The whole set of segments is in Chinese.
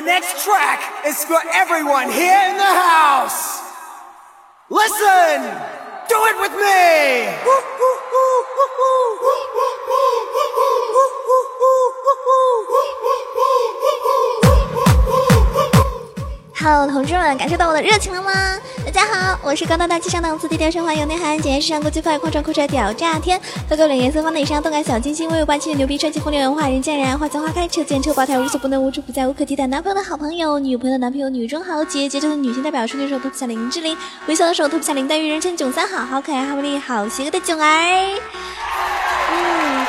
The next track is for everyone here in the house. Listen! Do it with me! Hello，同志们，感受到我的热情了吗？大家好，我是高大大气上档次、低调奢华有内涵、简约时尚国际范、狂拽酷帅屌炸天、高冷颜色方的以上动感小清新、威武霸气的牛逼帅气风流文化、人见人爱、花见花开、车见车爆胎、无所不能、无处不在、无可替代。男朋友的好朋友，女朋友的男朋友，女中豪杰，杰出的女性代表，处女手脱不下林志玲，微笑的手脱不下林黛玉，人称囧三好，好可爱、好美丽、好邪恶的囧儿。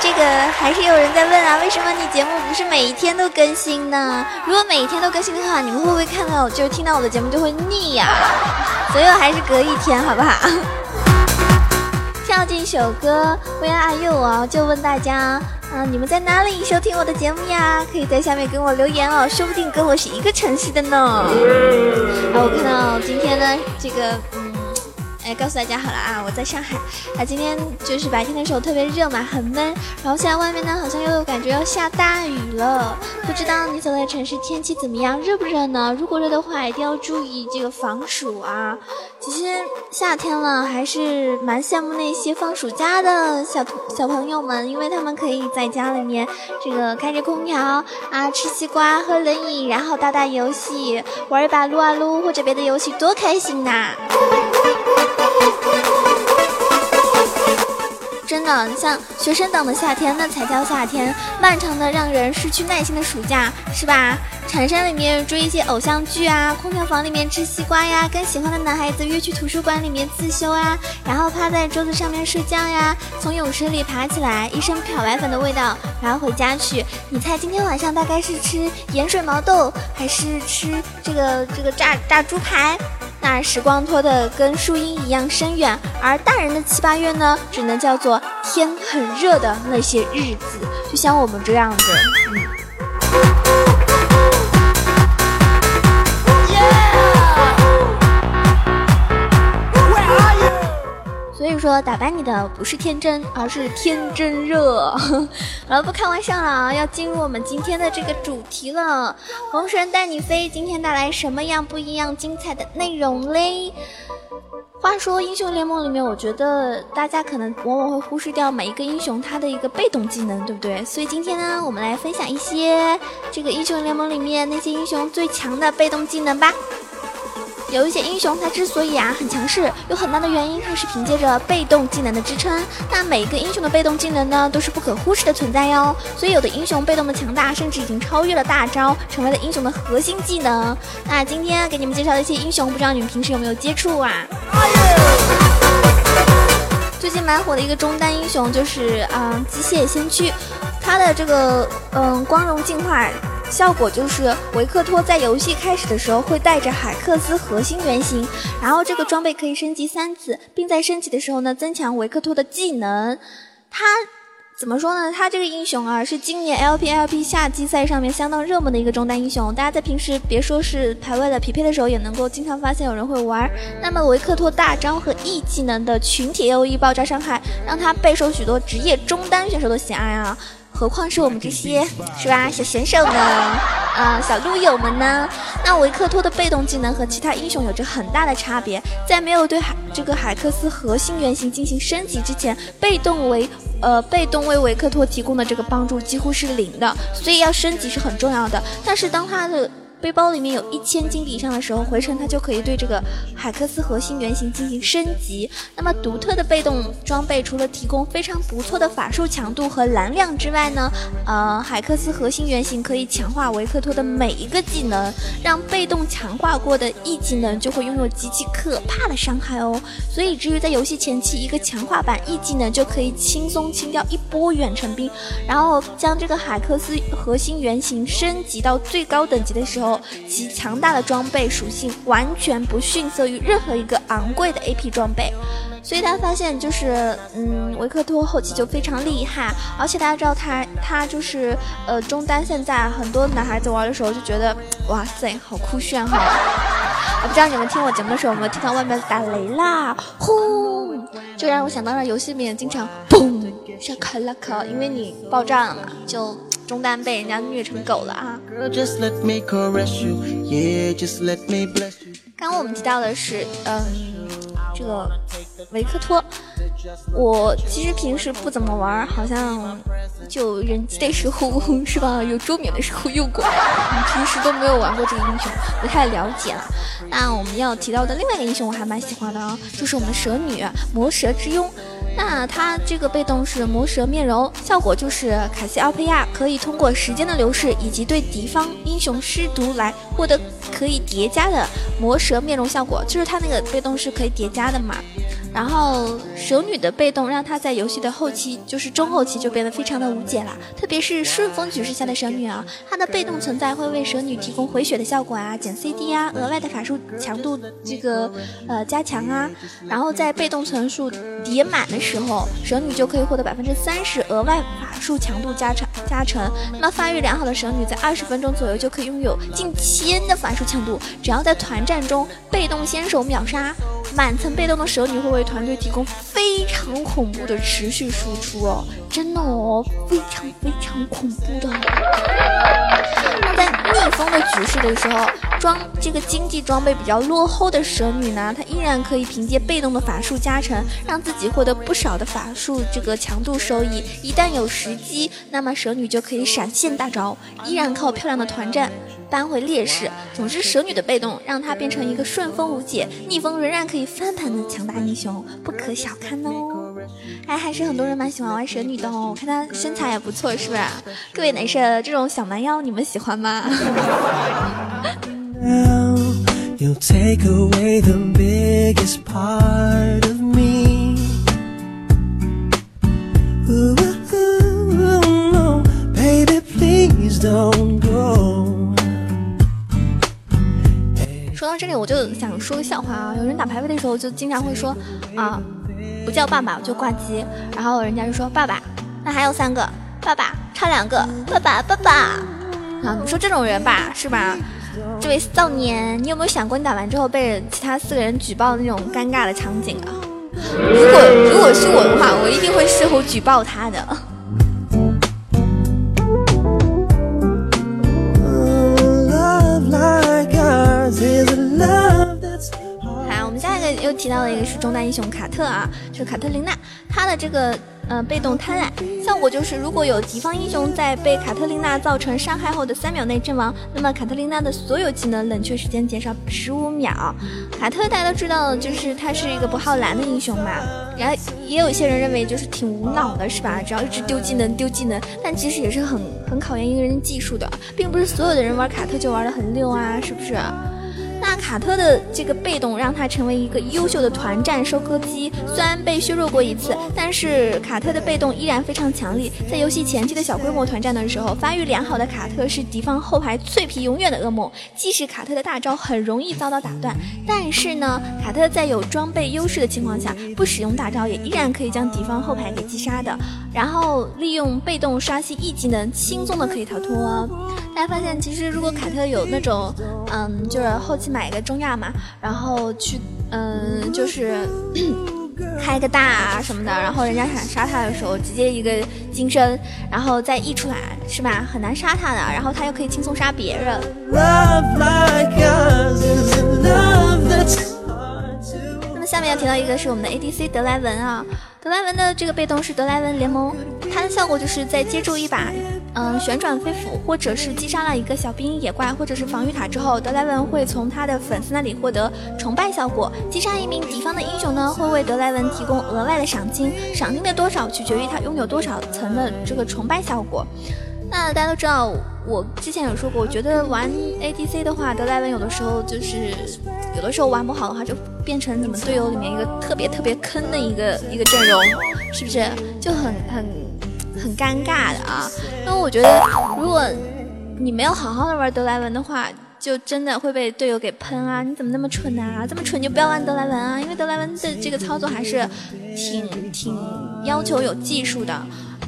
这个还是有人在问啊，为什么你节目不是每一天都更新呢？如果每一天都更新的话，你们会不会看到，就是听到我的节目就会腻呀？所以我还是隔一天，好不好？跳进一首歌《Where Are You》啊，就问大家，啊，你们在哪里收听我的节目呀？可以在下面跟我留言哦，说不定跟我是一个城市的呢。啊，我看到今天呢，这个，哎，告诉大家好了啊，我在上海。啊，今天就是白天的时候特别热嘛，很闷。然后现在外面呢，好像又感觉要下大雨了。不知道你所在的城市天气怎么样，热不热呢？如果热的话，一定要注意这个防暑啊。其实夏天了，还是蛮羡慕那些放暑假的小小朋友们，因为他们可以在家里面这个开着空调啊，吃西瓜，喝冷饮，然后打打游戏，玩一把撸啊撸或者别的游戏，多开心呐！真的，你像学生党的夏天，那才叫夏天，漫长的让人失去耐心的暑假，是吧？蝉山里面追一些偶像剧啊，空调房里面吃西瓜呀，跟喜欢的男孩子约去图书馆里面自修啊，然后趴在桌子上面睡觉呀，从泳池里爬起来，一身漂白粉的味道，然后回家去。你猜今天晚上大概是吃盐水毛豆，还是吃这个这个炸炸猪排？那时光拖得跟树荫一样深远，而大人的七八月呢，只能叫做天很热的那些日子，就像我们这样子，嗯。说，打败你的不是天真，而是天真热。好了，不开玩笑了啊，要进入我们今天的这个主题了。红神带你飞，今天带来什么样不一样、精彩的内容嘞？话说英雄联盟里面，我觉得大家可能往往会忽视掉每一个英雄他的一个被动技能，对不对？所以今天呢，我们来分享一些这个英雄联盟里面那些英雄最强的被动技能吧。有一些英雄，他之所以啊很强势，有很大的原因，他是凭借着被动技能的支撑。那每一个英雄的被动技能呢，都是不可忽视的存在哟。所以有的英雄被动的强大，甚至已经超越了大招，成为了英雄的核心技能。那今天给你们介绍的一些英雄，不知道你们平时有没有接触啊？最近蛮火的一个中单英雄就是嗯机械先驱，他的这个嗯光荣进化。效果就是维克托在游戏开始的时候会带着海克斯核心原型，然后这个装备可以升级三次，并在升级的时候呢增强维克托的技能。他怎么说呢？他这个英雄啊是今年 LPLP 夏季赛上面相当热门的一个中单英雄，大家在平时别说是排位的匹配的时候，也能够经常发现有人会玩。那么维克托大招和 E 技能的群体 AOE 爆炸伤害，让他备受许多职业中单选手的喜爱啊。何况是我们这些是吧小选手们？啊，小撸友们呢？那维克托的被动技能和其他英雄有着很大的差别，在没有对海这个海克斯核心原型进行升级之前，被动为呃被动为维克托提供的这个帮助几乎是零的，所以要升级是很重要的。但是当他的背包里面有一千金币以上的时候，回城它就可以对这个海克斯核心原型进行升级。那么独特的被动装备除了提供非常不错的法术强度和蓝量之外呢，呃，海克斯核心原型可以强化维克托的每一个技能，让被动强化过的 E 技能就会拥有极其可怕的伤害哦。所以至于在游戏前期，一个强化版 E 技能就可以轻松清掉一波远程兵，然后将这个海克斯核心原型升级到最高等级的时候。其强大的装备属性完全不逊色于任何一个昂贵的 AP 装备，所以他发现就是，嗯，维克托后期就非常厉害，而且大家知道他，他就是呃中单，现在很多男孩子玩的时候就觉得，哇塞，好酷炫哈！我不知道你们听我节目的时候有没有听到外面打雷啦，轰，就让我想到了游戏里面经常嘣像卡拉卡，因为你爆炸了嘛，就。中单被人家虐成狗了啊！刚刚我们提到的是，嗯，这个维克托，我其实平时不怎么玩，好像就人机的时候是吧？有桌面的时候用过，平时都没有玩过这个英雄，不太了解了。那我们要提到的另外一个英雄，我还蛮喜欢的啊，就是我们蛇女魔蛇之拥。那它这个被动是魔蛇面容，效果就是卡西奥佩亚可以通过时间的流逝以及对敌方英雄施毒来获得可以叠加的魔蛇面容效果，就是它那个被动是可以叠加的嘛。然后蛇女的被动让她在游戏的后期，就是中后期就变得非常的无解了。特别是顺风局势下的蛇女啊，她的被动存在会为蛇女提供回血的效果啊，减 CD 啊，额外的法术强度这个呃加强啊。然后在被动层数叠满的时候，蛇女就可以获得百分之三十额外法术强度加成加成。那么发育良好的蛇女在二十分钟左右就可以拥有近千的法术强度，只要在团战中被动先手秒杀。满层被动的蛇女会为团队提供非常恐怖的持续输出哦，真的哦，非常非常恐怖的。那在逆风的局势的时候，装这个经济装备比较落后的蛇女呢，她依然可以凭借被动的法术加成，让自己获得不少的法术这个强度收益。一旦有时机，那么蛇女就可以闪现大招，依然靠漂亮的团战。扳回劣势。总之，蛇女的被动让她变成一个顺风无解、逆风仍然可以翻盘的强大英雄，不可小看哦。哎，还是很多人蛮喜欢玩蛇女的哦，我看她身材也不错，是不是？各位男生，这种小蛮腰你们喜欢吗？Now you take away the biggest part of me. Please don't go. 说到这里，我就想说个笑话啊！有人打排位的时候，就经常会说啊，不叫爸爸，我就挂机。然后人家就说爸爸，那还有三个爸爸，差两个爸爸爸爸。啊，你说这种人吧，是吧？少年，你有没有想过你打完之后被其他四个人举报那种尴尬的场景啊？如果如果是我的话，我一定会事后举报他的。好，我们下一个又提到了一个是中单英雄卡特啊，是卡特琳娜，她的这个呃被动贪婪效果就是，如果有敌方英雄在被卡特琳娜造成伤害后的三秒内阵亡，那么卡特琳娜的所有技能冷却时间减少十五秒。卡特大家都知道，就是他是一个不耗蓝的英雄嘛，然后也有一些人认为就是挺无脑的，是吧？只要一直丢技能丢技能，但其实也是很很考验一个人技术的，并不是所有的人玩卡特就玩的很溜啊，是不是？那卡特的这个被动让他成为一个优秀的团战收割机，虽然被削弱过一次，但是卡特的被动依然非常强力。在游戏前期的小规模团战的时候，发育良好的卡特是敌方后排脆皮永远的噩梦。即使卡特的大招很容易遭到打断，但是呢，卡特在有装备优势的情况下，不使用大招也依然可以将敌方后排给击杀的。然后利用被动刷新 E 技能，轻松的可以逃脱哦。大家发现，其实如果卡特有那种，嗯，就是后期买一个中亚嘛，然后去，嗯，就是 开个大啊什么的，然后人家想杀他的时候，直接一个金身，然后再溢出来，是吧？很难杀他的，然后他又可以轻松杀别人。那么下面要提到一个是我们的 ADC 德莱文啊。德莱文的这个被动是德莱文联盟，它的效果就是在接住一把，嗯，旋转飞斧，或者是击杀了一个小兵野怪，或者是防御塔之后，德莱文会从他的粉丝那里获得崇拜效果。击杀一名敌方的英雄呢，会为德莱文提供额外的赏金，赏金的多少取决于他拥有多少层的这个崇拜效果。那大家都知道，我之前有说过，我觉得玩 ADC 的话，德莱文有的时候就是有的时候玩不好的话，就变成你们队友里面一个特别特别坑的一个一个阵容，是不是就很很很尴尬的啊？因为我觉得，如果你没有好好的玩德莱文的话，就真的会被队友给喷啊！你怎么那么蠢啊？这么蠢就不要玩德莱文啊！因为德莱文的这个操作还是挺挺要求有技术的。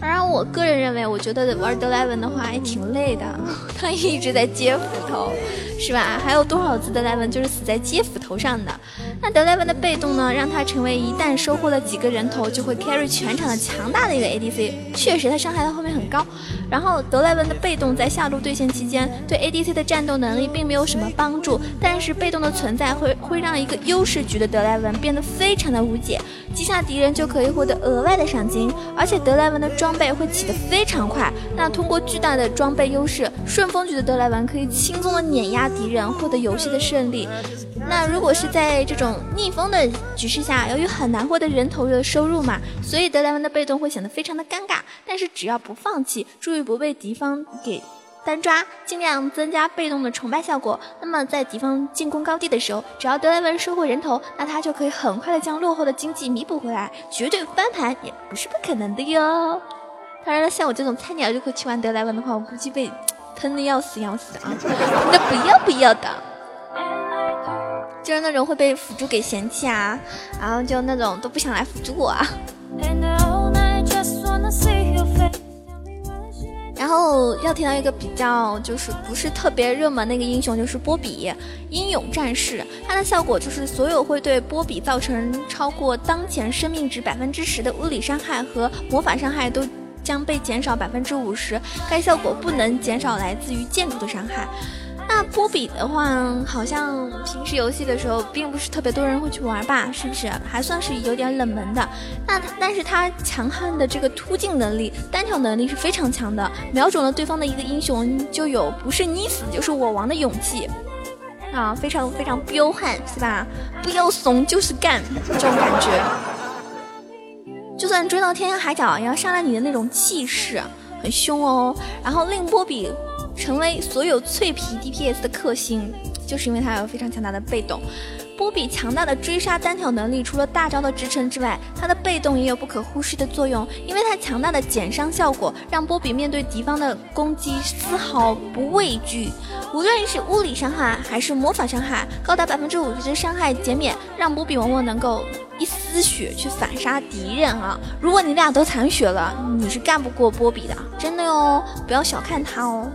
而我个人认为，我觉得玩德莱文的话也挺累的，他一直在接斧头，是吧？还有多少次德莱文就是死在接斧头上的？那德莱文的被动呢，让他成为一旦收获了几个人头就会 carry 全场的强大的一个 ADC，确实他伤害到后面很高。然后德莱文的被动在下路对线期间对 ADC 的战斗能力并没有什么帮助，但是被动的存在会会让一个优势局的德莱文变得非常的无解，击杀敌人就可以获得额外的赏金，而且德莱文的装备会起得非常快。那通过巨大的装备优势，顺风局的德莱文可以轻松的碾压敌人，获得游戏的胜利。那如果是在这种逆风的局势下，由于很难获得人头的收入嘛，所以德莱文的被动会显得非常的尴尬。但是只要不放弃，注意不被敌方给单抓，尽量增加被动的崇拜效果。那么在敌方进攻高地的时候，只要德莱文收获人头，那他就可以很快的将落后的经济弥补回来，绝对翻盘也不是不可能的哟。当然了，像我这种菜鸟如果去玩德莱文的话，我估计被 喷的要死要死啊！那不要不要的。就是那种会被辅助给嫌弃啊，然后就那种都不想来辅助我啊。然后要提到一个比较就是不是特别热门的一个英雄，就是波比英勇战士。它的效果就是所有会对波比造成超过当前生命值百分之十的物理伤害和魔法伤害都将被减少百分之五十。该效果不能减少来自于建筑的伤害。那波比的话，好像平时游戏的时候并不是特别多人会去玩吧？是不是？还算是有点冷门的。那但是他强悍的这个突进能力、单挑能力是非常强的，瞄准了对方的一个英雄，就有不是你死就是我亡的勇气啊，非常非常彪悍，是吧？不要怂，就是干，这种感觉。就算追到天涯海角，也要杀了你的那种气势，很凶哦。然后令波比。成为所有脆皮 DPS 的克星，就是因为他有非常强大的被动。波比强大的追杀单挑能力，除了大招的支撑之外，他的被动也有不可忽视的作用。因为他强大的减伤效果，让波比面对敌方的攻击丝毫不畏惧。无论是物理伤害还是魔法伤害，高达百分之五十的伤害减免，让波比往往能够一丝血去反杀敌人啊！如果你俩都残血了，你是干不过波比的，真的哟，不要小看他哦。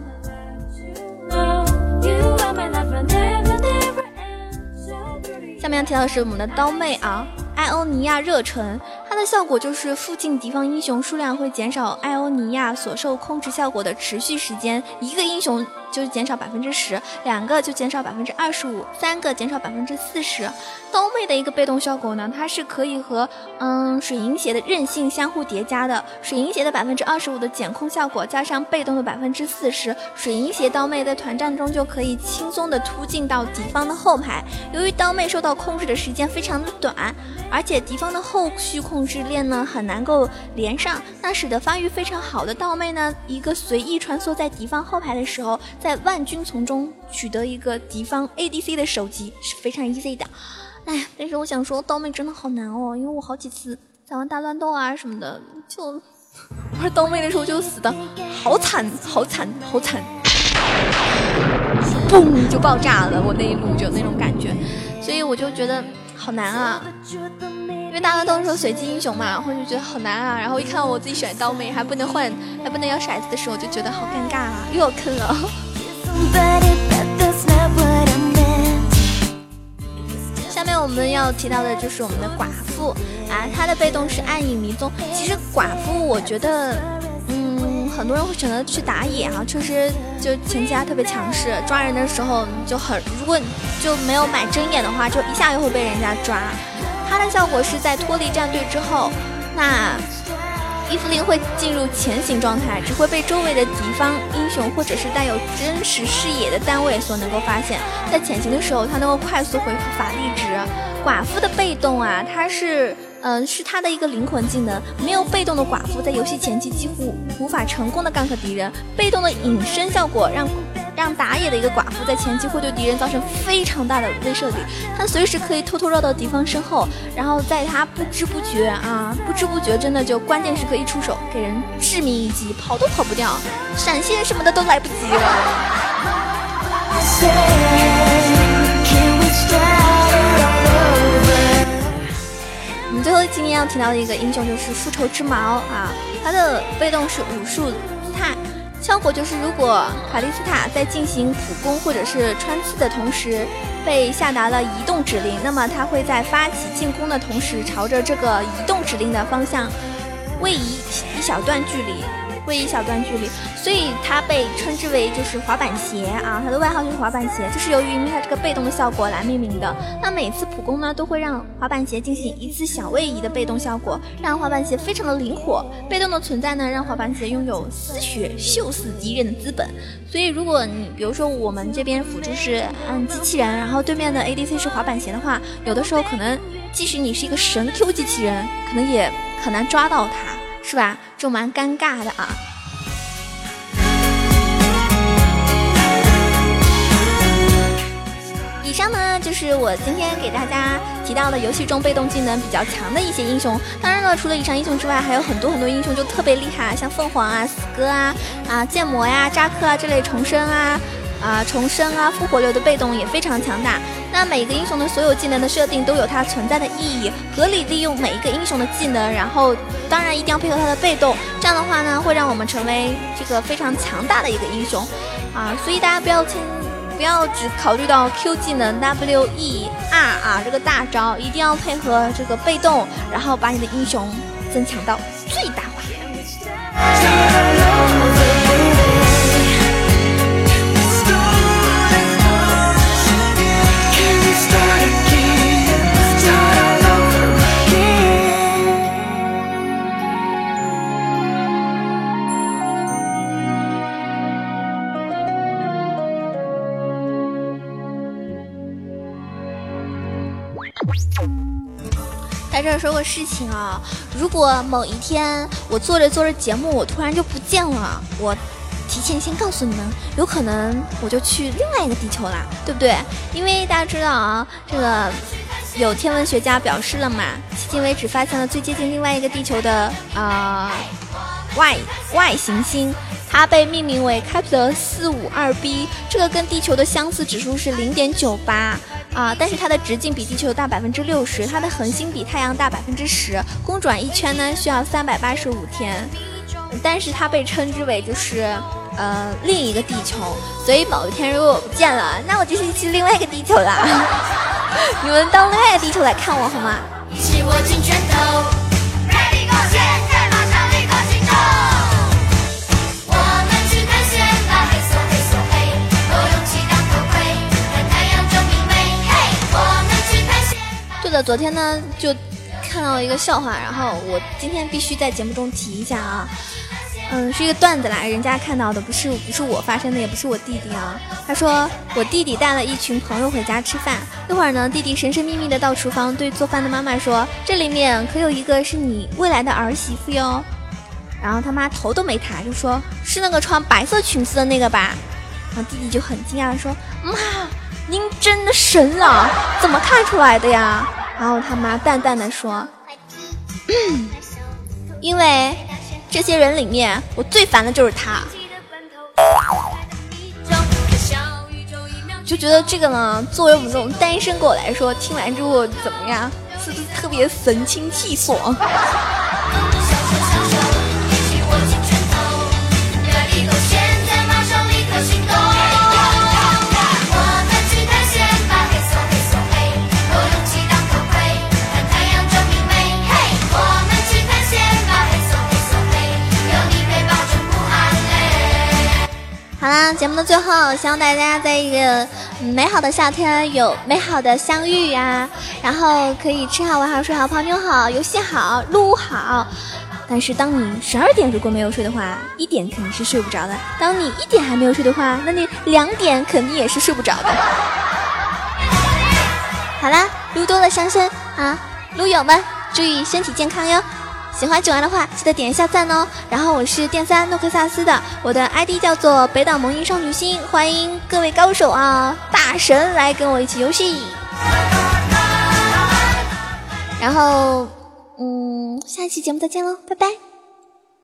下面要提到的是我们的刀妹啊，艾欧尼亚热忱，它的效果就是附近敌方英雄数量会减少艾欧尼亚所受控制效果的持续时间，一个英雄。就减少百分之十，两个就减少百分之二十五，三个减少百分之四十。刀妹的一个被动效果呢，它是可以和嗯水银鞋的韧性相互叠加的。水银鞋的百分之二十五的减控效果，加上被动的百分之四十，水银鞋刀妹在团战中就可以轻松的突进到敌方的后排。由于刀妹受到控制的时间非常的短，而且敌方的后续控制链呢很难够连上，那使得发育非常好的刀妹呢，一个随意穿梭在敌方后排的时候。在万军丛中取得一个敌方 ADC 的首级是非常 easy 的，哎，但是我想说刀妹真的好难哦，因为我好几次在玩大乱斗啊什么的，就玩刀妹的时候就死的好惨好惨好惨，嘣就爆炸了，我那一路就那种感觉，所以我就觉得好难啊。因为大家都说随机英雄嘛，然后就觉得好难啊。然后一看到我自己选刀妹还不能换，还不能摇骰子的时候，就觉得好尴尬啊，又要坑了。下面我们要提到的就是我们的寡妇啊，她的被动是暗影迷踪。其实寡妇我觉得，嗯，很多人会选择去打野啊，确实就前期她特别强势，抓人的时候就很，如果就没有买针眼的话，就一下就会被人家抓。它的效果是在脱离战队之后，那。伊芙琳会进入潜行状态，只会被周围的敌方英雄或者是带有真实视野的单位所能够发现。在潜行的时候，它能够快速回复法力值。寡妇的被动啊，它是，嗯，是她的一个灵魂技能。没有被动的寡妇，在游戏前期几乎无法成功的 gank 敌人。被动的隐身效果让。让打野的一个寡妇在前期会对敌人造成非常大的威慑力，他随时可以偷偷绕到敌方身后，然后在他不知不觉啊，不知不觉真的就关键时刻一出手，给人致命一击，跑都跑不掉，闪现什么的都来不及了。我们最后今天要提到的一个英雄就是复仇之矛啊，他的被动是武术效果就是如果卡莉斯塔在进行普攻或者是穿刺的同时被下达了移动指令，那么他会在发起进攻的同时朝着这个移动指令的方向位移一小段距离。位移一小段距离，所以它被称之为就是滑板鞋啊，它的外号就是滑板鞋，就是由于因为它这个被动的效果来命名的。那每次普攻呢，都会让滑板鞋进行一次小位移的被动效果，让滑板鞋非常的灵活。被动的存在呢，让滑板鞋拥有丝血秀死敌人的资本。所以如果你比如说我们这边辅助是嗯机器人，然后对面的 ADC 是滑板鞋的话，有的时候可能即使你是一个神 Q 机器人，可能也很难抓到它。是吧？就蛮尴尬的啊。以上呢就是我今天给大家提到的游戏中被动技能比较强的一些英雄。当然了，除了以上英雄之外，还有很多很多英雄就特别厉害，像凤凰啊、死哥啊、啊剑魔呀、扎克啊这类重生啊。啊，重生啊，复活流的被动也非常强大。那每个英雄的所有技能的设定都有它存在的意义，合理利用每一个英雄的技能，然后当然一定要配合他的被动，这样的话呢，会让我们成为这个非常强大的一个英雄啊。所以大家不要轻，不要只考虑到 Q 技能 W E R 啊这个大招，一定要配合这个被动，然后把你的英雄增强到最大化。说个事情啊，如果某一天我做着做着节目，我突然就不见了，我提前先告诉你们，有可能我就去另外一个地球啦，对不对？因为大家知道啊，这个有天文学家表示了嘛，迄今为止发现了最接近另外一个地球的啊外外行星，它被命名为开普勒四五二 b，这个跟地球的相似指数是零点九八。啊，但是它的直径比地球大百分之六十，它的恒星比太阳大百分之十，公转一圈呢需要三百八十五天，但是它被称之为就是呃另一个地球，所以某一天如果我不见了，那我就是去另外一个地球啦，你们到另外一个地球来看我好吗？昨天呢，就看到一个笑话，然后我今天必须在节目中提一下啊。嗯，是一个段子啦，人家看到的不是不是我发生的，也不是我弟弟啊。他说我弟弟带了一群朋友回家吃饭，一会儿呢，弟弟神神秘秘的到厨房对做饭的妈妈说：“这里面可有一个是你未来的儿媳妇哟。”然后他妈头都没抬就说：“是那个穿白色裙子的那个吧？”然后弟弟就很惊讶说：“妈，您真的神了，怎么看出来的呀？”然后他妈淡淡的说：“ 因为这些人里面，我最烦的就是他。”就觉得这个呢，作为我们这种单身狗来说，听完之后怎么样？是不是特别神清气爽？好啦，节目的最后，希望大家在一个美好的夏天有美好的相遇呀，然后可以吃好、玩好、睡好、泡妞好、游戏好、撸好。但是当你十二点如果没有睡的话，一点肯定是睡不着的；当你一点还没有睡的话，那你两点肯定也是睡不着的。好啦，撸多了伤身啊，撸友们注意身体健康哟。喜欢九安的话，记得点一下赞哦。然后我是电三诺克萨斯的，我的 ID 叫做北岛萌音少女心，欢迎各位高手啊，大神来跟我一起游戏。然后，嗯，下期节目再见喽，拜拜。